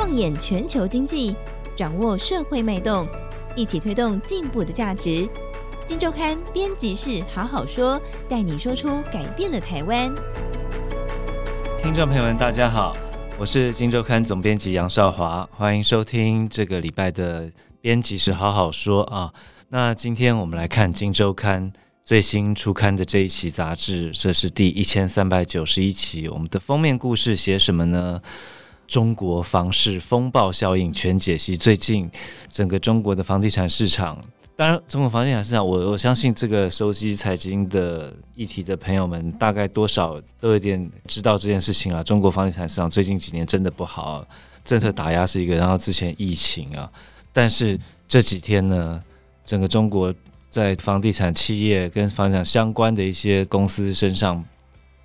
放眼全球经济，掌握社会脉动，一起推动进步的价值。金周刊编辑室好好说，带你说出改变的台湾。听众朋友们，大家好，我是金周刊总编辑杨少华，欢迎收听这个礼拜的编辑室好好说啊。那今天我们来看金周刊最新出刊的这一期杂志，这是第一千三百九十一期。我们的封面故事写什么呢？中国房市风暴效应全解析。最近整个中国的房地产市场，当然中国房地产市场，我我相信这个收悉财经的议题的朋友们，大概多少都有点知道这件事情啊。中国房地产市场最近几年真的不好，政策打压是一个，然后之前疫情啊，但是这几天呢，整个中国在房地产企业跟房地产相关的一些公司身上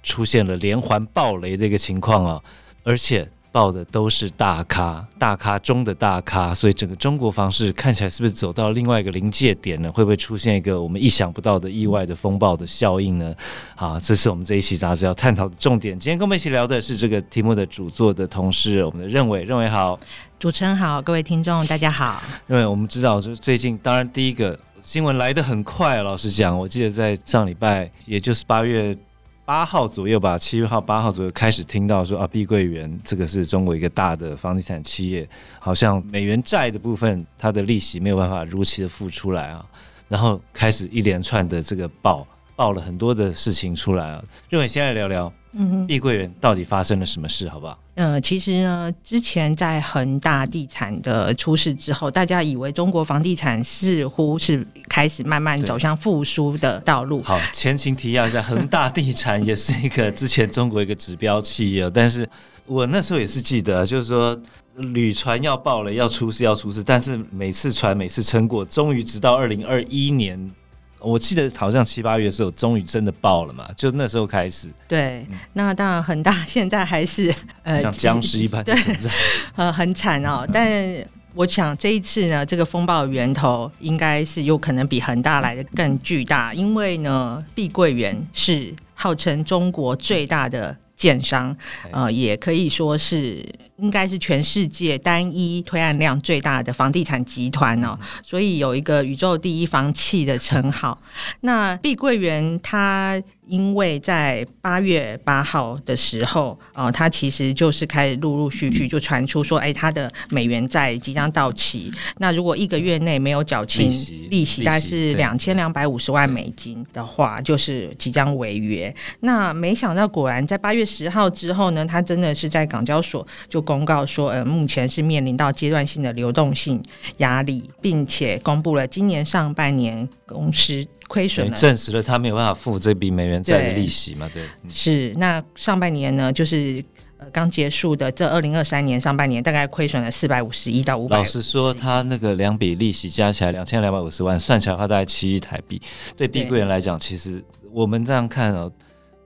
出现了连环暴雷的一个情况啊，而且。报的都是大咖，大咖中的大咖，所以整个中国房市看起来是不是走到另外一个临界点呢？会不会出现一个我们意想不到的意外的风暴的效应呢？好，这是我们这一期杂志要探讨的重点。今天跟我们一起聊的是这个题目的主作的同事，我们的任伟，任伟好，主持人好，各位听众大家好。任伟，我们知道就是最近，当然第一个新闻来得很快，老实讲，我记得在上礼拜，也就是八月。八号左右吧，七号、八号左右开始听到说啊，碧桂园这个是中国一个大的房地产企业，好像美元债的部分，它的利息没有办法如期的付出来啊，然后开始一连串的这个爆爆了很多的事情出来啊。瑞文先来聊聊，嗯，碧桂园到底发生了什么事，好不好？呃，其实呢，之前在恒大地产的出事之后，大家以为中国房地产似乎是开始慢慢走向复苏的道路。好，前情提要一下，恒大地产也是一个之前中国一个指标企业，但是我那时候也是记得，就是说屡传要爆了，要出事要出事，但是每次传每次撑过，终于直到二零二一年。我记得好像七八月的时候，终于真的爆了嘛，就那时候开始。对，嗯、那当然恒大现在还是呃像僵尸一般的存在，呃很惨哦。但我想这一次呢，这个风暴的源头应该是有可能比恒大来的更巨大，因为呢，碧桂园是号称中国最大的建商，呃，也可以说是。应该是全世界单一推案量最大的房地产集团哦，所以有一个宇宙第一房企的称号。那碧桂园它。因为在八月八号的时候，呃，他其实就是开始陆陆续续就传出说，哎，它的美元债即将到期。那如果一个月内没有缴清利息，大概是两千两百五十万美金的话，就是即将违约。那没想到，果然在八月十号之后呢，它真的是在港交所就公告说，呃，目前是面临到阶段性的流动性压力，并且公布了今年上半年公司。亏损了，证实了他没有办法付这笔美元债的利息嘛？对，对嗯、是。那上半年呢，就是呃刚结束的这二零二三年上半年，大概亏损了四百五十一到五百。老实说，他那个两笔利息加起来两千两百五十万，算起来的话大概七亿台币。对碧桂园来讲，其实我们这样看哦，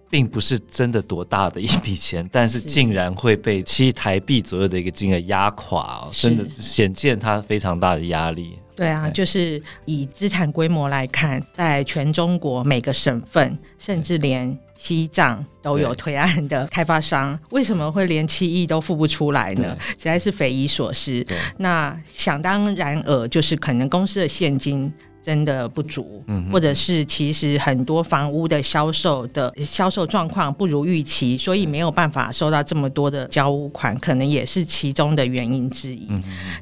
并不是真的多大的一笔钱，但是竟然会被七亿台币左右的一个金额压垮哦，真的是显见它非常大的压力。对啊，就是以资产规模来看，在全中国每个省份，甚至连西藏都有推案的开发商，为什么会连七亿都付不出来呢？实在是匪夷所思。那想当然尔，就是可能公司的现金。真的不足，或者是其实很多房屋的销售的销售状况不如预期，所以没有办法收到这么多的交屋款，可能也是其中的原因之一。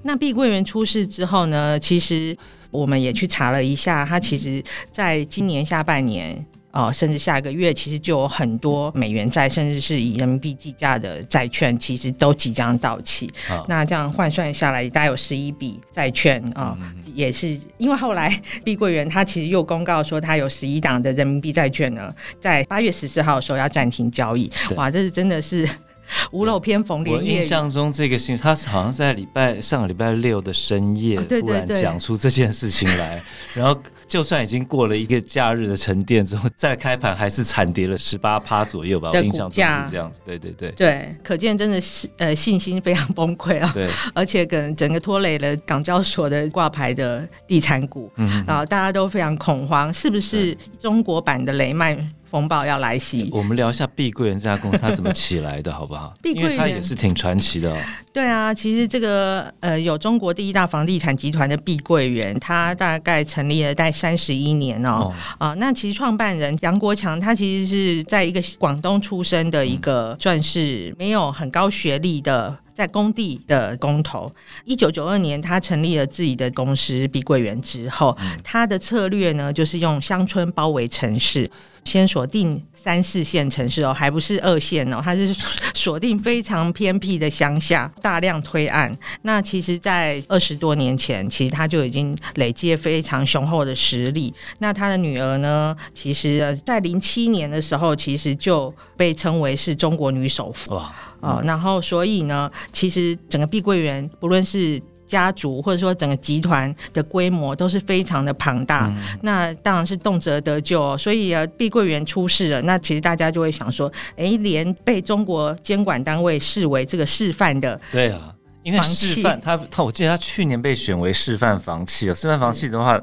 那碧桂园出事之后呢，其实我们也去查了一下，它其实在今年下半年。哦，甚至下一个月其实就有很多美元债，甚至是以人民币计价的债券，其实都即将到期。哦、那这样换算下来，大概有十一笔债券啊，也是因为后来 碧桂园它其实又公告说，它有十一档的人民币债券呢，在八月十四号的时候要暂停交易。哇，这是真的是 屋漏偏逢连夜雨。我印象中这个新闻，它好像在礼拜上个礼拜六的深夜突然讲出这件事情来，然后。就算已经过了一个假日的沉淀之后，再开盘还是惨跌了十八趴左右吧。我印象中是这样子，对对对。对，可见真的是呃信心非常崩溃啊。对，而且跟整个拖累了港交所的挂牌的地产股，嗯，然后大家都非常恐慌，是不是中国版的雷曼风暴要来袭。我们聊一下碧桂园这家公司它怎么起来的，好不好？碧桂园它也是挺传奇的哦。对啊，其实这个呃，有中国第一大房地产集团的碧桂园，它大概成立了在三十一年哦。啊、哦呃，那其实创办人杨国强，他其实是在一个广东出生的一个，算是没有很高学历的。在工地的工头，一九九二年，他成立了自己的公司碧桂园之后，他的策略呢，就是用乡村包围城市，先锁定三四线城市哦，还不是二线哦，他是锁定非常偏僻的乡下，大量推案。那其实，在二十多年前，其实他就已经累积了非常雄厚的实力。那他的女儿呢，其实，在零七年的时候，其实就被称为是中国女首富。哇哦，然后所以呢，其实整个碧桂园不论是家族或者说整个集团的规模都是非常的庞大，嗯、那当然是动辄得咎。所以啊，碧桂园出事了，那其实大家就会想说，哎，连被中国监管单位视为这个示范的，对啊，因为示范他他，我记得他去年被选为示范房企哦，示范房企的话，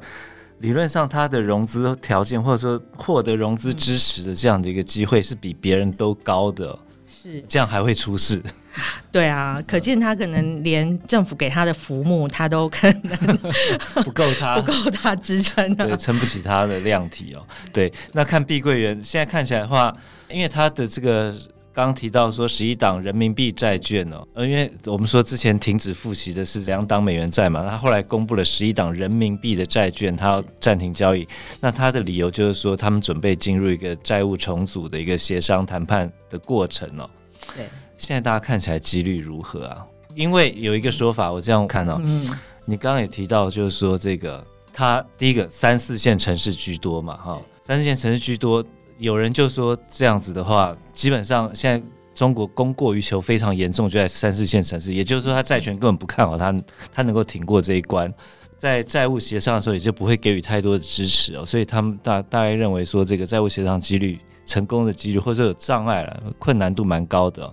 理论上他的融资条件或者说获得融资支持的这样的一个机会是比别人都高的。是这样还会出事？对啊，可见他可能连政府给他的浮木，他都可能不够他 不够他支撑，对，撑不起他的量体哦。对，那看碧桂园现在看起来的话，因为他的这个。刚刚提到说十一档人民币债券哦，呃，因为我们说之前停止付息的是两档美元债嘛，他后来公布了十一档人民币的债券，他要暂停交易。那他的理由就是说，他们准备进入一个债务重组的一个协商谈判的过程哦。对，现在大家看起来几率如何啊？因为有一个说法，我这样看哦，嗯，你刚刚也提到，就是说这个他第一个三四线城市居多嘛，哈，三四线城市居多。有人就说这样子的话，基本上现在中国供过于求非常严重，就在三四线城市。也就是说，他债权根本不看好他，他能够挺过这一关，在债务协商的时候也就不会给予太多的支持哦。所以他们大大概认为说，这个债务协商几率成功的几率或者说有障碍了，困难度蛮高的。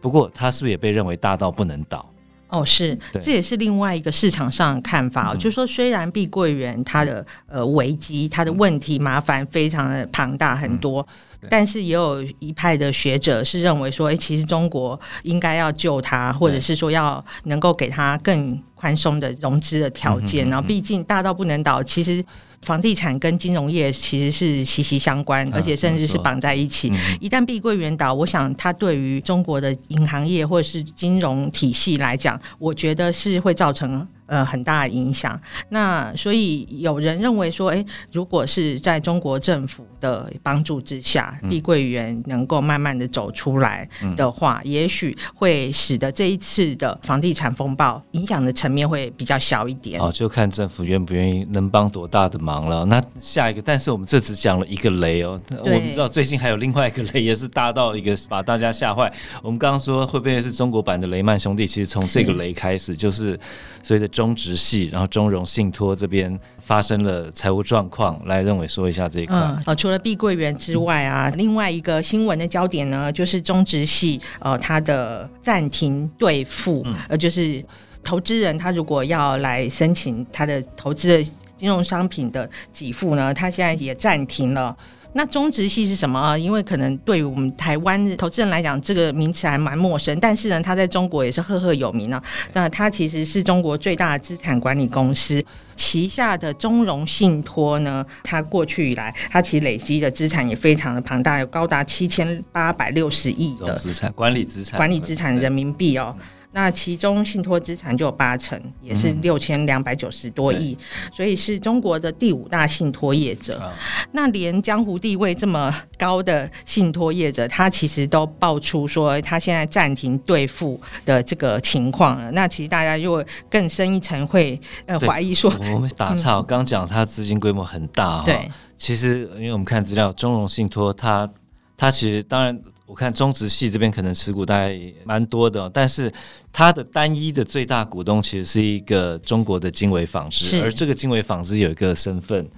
不过，他是不是也被认为大到不能倒？哦，是，这也是另外一个市场上的看法。嗯、就是说，虽然碧桂园它的呃危机、它的问题、麻烦非常的庞大很多，嗯、但是也有一派的学者是认为说，哎，其实中国应该要救它，或者是说要能够给它更宽松的融资的条件。然后，毕竟大到不能倒，其实。房地产跟金融业其实是息息相关，而且甚至是绑在一起。一旦碧桂园倒，我想它对于中国的银行业或者是金融体系来讲，我觉得是会造成。呃，很大的影响。那所以有人认为说，诶，如果是在中国政府的帮助之下，嗯、碧桂园能够慢慢的走出来的话，嗯、也许会使得这一次的房地产风暴影响的层面会比较小一点。哦，就看政府愿不愿意，能帮多大的忙了。那下一个，但是我们这只讲了一个雷哦，我们知道最近还有另外一个雷，也是大到一个把大家吓坏。我们刚刚说会不会是中国版的雷曼兄弟？其实从这个雷开始，就是随着。中植系，然后中融信托这边发生了财务状况，来认为说一下这一块。嗯，呃，除了碧桂园之外啊，嗯、另外一个新闻的焦点呢，就是中植系呃，它的暂停兑付，嗯、呃，就是投资人他如果要来申请他的投资的金融商品的给付呢，他现在也暂停了。那中植系是什么啊？因为可能对于我们台湾投资人来讲，这个名词还蛮陌生。但是呢，它在中国也是赫赫有名啊。那它其实是中国最大的资产管理公司旗下的中融信托呢，它过去以来，它其实累积的资产也非常的庞大，有高达七千八百六十亿的资产管理资产管理资产人民币哦。那其中信托资产就有八成，也是六千两百九十多亿，嗯、所以是中国的第五大信托业者。嗯、那连江湖地位这么高的信托业者，他其实都爆出说他现在暂停兑付的这个情况了。那其实大家就会更深一层会呃怀疑说，我们打岔，刚讲他资金规模很大哈。对，其实因为我们看资料，中融信托它他其实当然。我看中植系这边可能持股大概蛮多的，但是它的单一的最大股东其实是一个中国的经纬纺织，而这个经纬纺织有一个身份，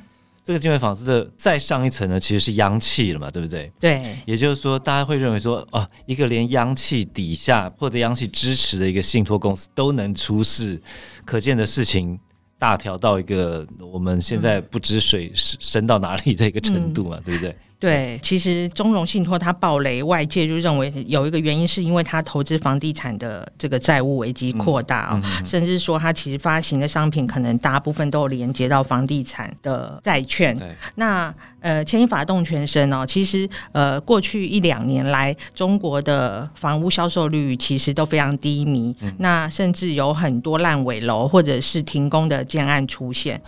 这个经纬纺织的再上一层呢，其实是央企了嘛，对不对？对，也就是说，大家会认为说，哦，一个连央企底下或者央企支持的一个信托公司都能出事，可见的事情大条到一个我们现在不知水深到哪里的一个程度嘛，嗯、对不对？对，其实中融信托它暴雷，外界就认为有一个原因是因为它投资房地产的这个债务危机扩大啊、哦，嗯嗯、甚至说它其实发行的商品可能大部分都有连接到房地产的债券。那呃，牵一发动全身哦，其实呃，过去一两年来，中国的房屋销售率其实都非常低迷，嗯、那甚至有很多烂尾楼或者是停工的建案出现。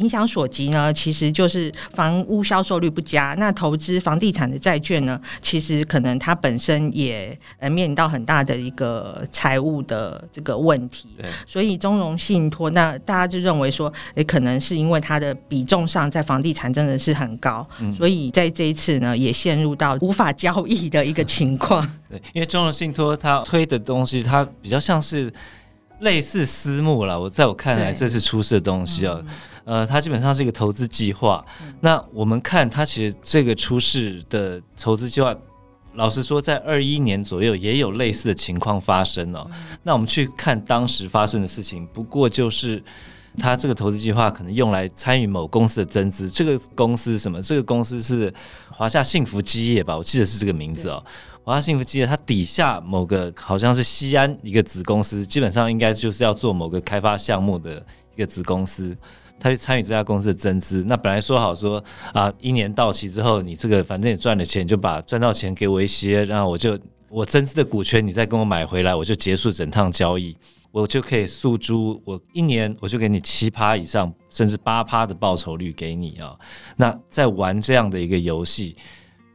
影响所及呢，其实就是房屋销售率不佳。那投资房地产的债券呢，其实可能它本身也呃面临到很大的一个财务的这个问题。对所以中融信托，那大家就认为说，也可能是因为它的比重上在房地产真的是很高，嗯、所以在这一次呢，也陷入到无法交易的一个情况。对，因为中融信托它推的东西，它比较像是类似私募了。我在我看来，这是出事的东西啊。呃，它基本上是一个投资计划。嗯、那我们看它其实这个出事的投资计划，老实说，在二一年左右也有类似的情况发生哦。嗯、那我们去看当时发生的事情，不过就是它这个投资计划可能用来参与某公司的增资。这个公司是什么？这个公司是华夏幸福基业吧？我记得是这个名字哦。华夏幸福基业它底下某个好像是西安一个子公司，基本上应该就是要做某个开发项目的一个子公司。他去参与这家公司的增资，那本来说好说啊，一年到期之后，你这个反正也赚了钱，就把赚到钱给我一些，然后我就我增资的股权，你再跟我买回来，我就结束整趟交易，我就可以诉诸我一年我就给你七趴以上，甚至八趴的报酬率给你啊。那在玩这样的一个游戏，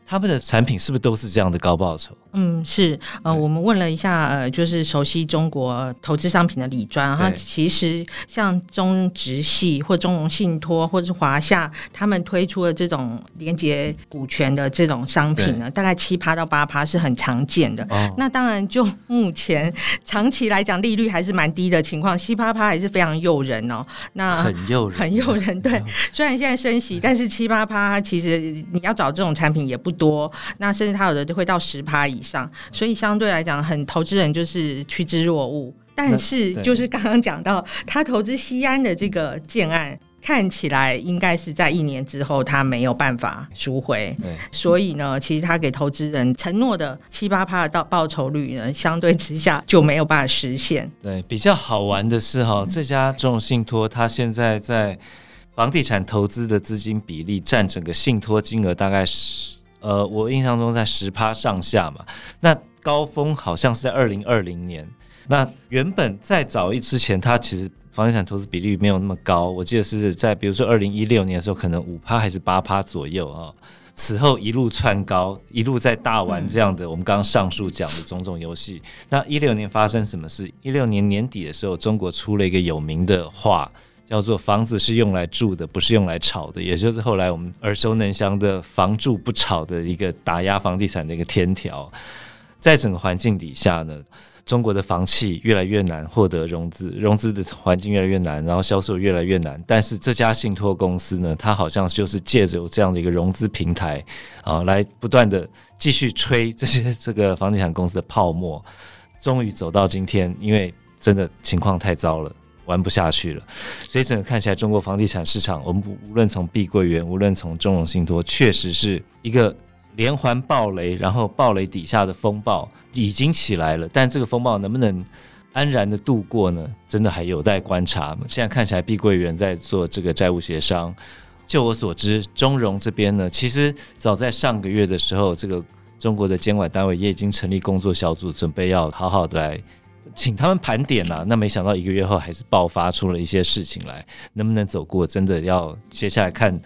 他们的产品是不是都是这样的高报酬？嗯，是呃，我们问了一下呃，就是熟悉中国投资商品的李专，他，其实像中植系或中融信托或者是华夏，他们推出的这种连结股权的这种商品呢，大概七趴到八趴是很常见的。哦、那当然，就目前长期来讲，利率还是蛮低的情况，七八趴还是非常诱人哦。那很诱人，很诱人。对，虽然现在升息，但是七八趴其实你要找这种产品也不多。那甚至它有的就会到十趴以上。所以相对来讲，很投资人就是趋之若鹜。但是就是刚刚讲到，他投资西安的这个建案，看起来应该是在一年之后他没有办法赎回。所以呢，其实他给投资人承诺的七八趴的报酬率呢，相对之下就没有办法实现。对，比较好玩的是哈，这家这种信托，它现在在房地产投资的资金比例占整个信托金额大概是。呃，我印象中在十趴上下嘛，那高峰好像是在二零二零年。那原本再早一之前，它其实房地产投资比率没有那么高，我记得是在比如说二零一六年的时候，可能五趴还是八趴左右啊。此后一路窜高，一路在大玩这样的我们刚刚上述讲的种种游戏。嗯、那一六年发生什么事？一六年年底的时候，中国出了一个有名的话。叫做房子是用来住的，不是用来炒的，也就是后来我们耳熟能详的“房住不炒”的一个打压房地产的一个天条。在整个环境底下呢，中国的房企越来越难获得融资，融资的环境越来越难，然后销售越来越难。但是这家信托公司呢，它好像就是借着这样的一个融资平台啊，来不断的继续吹这些这个房地产公司的泡沫，终于走到今天，因为真的情况太糟了。玩不下去了，所以整个看起来，中国房地产市场，我们无论从碧桂园，无论从中融信托，确实是一个连环暴雷，然后暴雷底下的风暴已经起来了，但这个风暴能不能安然的度过呢？真的还有待观察。现在看起来，碧桂园在做这个债务协商。就我所知，中融这边呢，其实早在上个月的时候，这个中国的监管单位也已经成立工作小组，准备要好好的来。请他们盘点呐，那没想到一个月后还是爆发出了一些事情来，能不能走过，真的要接下来看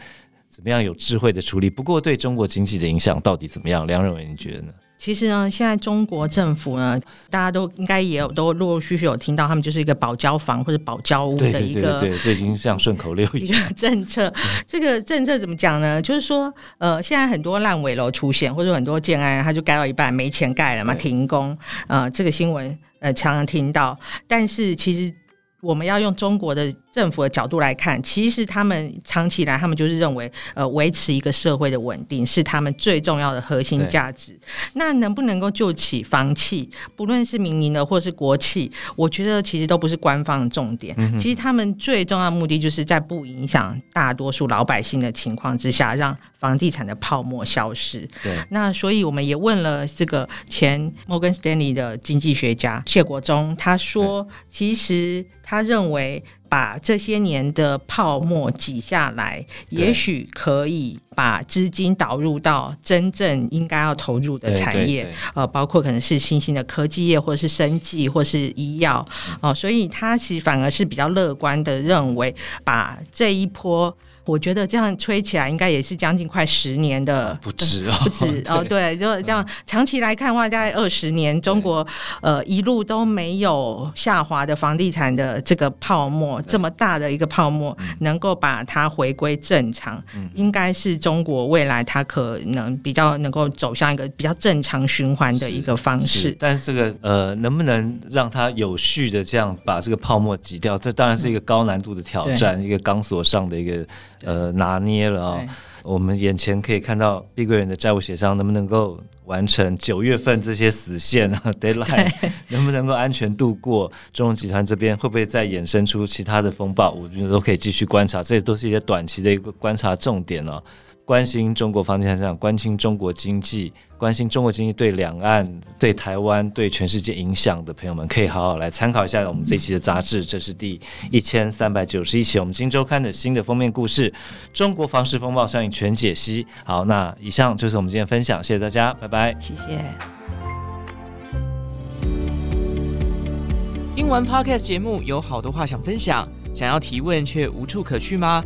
怎么样有智慧的处理。不过对中国经济的影响到底怎么样？梁仁伟你觉得呢？其实呢，现在中国政府呢，大家都应该也有都陆陆续续有听到，他们就是一个保交房或者保交屋的一个，对对对，这已经像顺口溜 一样个政策。这个政策怎么讲呢？就是说，呃，现在很多烂尾楼出现，或者很多建案，它就盖到一半没钱盖了嘛，停工。呃，这个新闻呃常常听到，但是其实我们要用中国的政府的角度来看，其实他们长期以来，他们就是认为，呃，维持一个社会的稳定是他们最重要的核心价值。那能不能够救起房企，不论是民营的或是国企，我觉得其实都不是官方的重点。嗯、其实他们最重要的目的，就是在不影响大多数老百姓的情况之下，让房地产的泡沫消失。对。那所以我们也问了这个前摩根斯丹利的经济学家谢国忠，他说，其实他认为。把这些年的泡沫挤下来，也许可以把资金导入到真正应该要投入的产业，呃，包括可能是新兴的科技业，或是生技，或是医药，哦、呃，所以他其实反而是比较乐观的认为，把这一波。我觉得这样吹起来，应该也是将近快十年的，不止哦，不止哦，对，就这样长期来看的话，大概二十年，中国呃一路都没有下滑的房地产的这个泡沫，这么大的一个泡沫，能够把它回归正常，应该是中国未来它可能比较能够走向一个比较正常循环的一个方式。但是这个呃，能不能让它有序的这样把这个泡沫挤掉？这当然是一个高难度的挑战，一个钢索上的一个。呃，拿捏了啊、哦！我们眼前可以看到碧桂园的债务协商能不能够完成九月份这些死线啊，deadline 能不能够安全度过？中融集团这边会不会再衍生出其他的风暴？我觉得都可以继续观察，这些都是一些短期的一个观察重点哦。关心中国房地产市场，关心中国经济，关心中国经济对两岸、对台湾、对全世界影响的朋友们，可以好好来参考一下我们这期的杂志。这是第一千三百九十一期，我们《今周刊》的新的封面故事《中国房市风暴》上映全解析。好，那以上就是我们今天分享，谢谢大家，拜拜，谢谢。听完 Podcast 节目，有好多话想分享，想要提问却无处可去吗？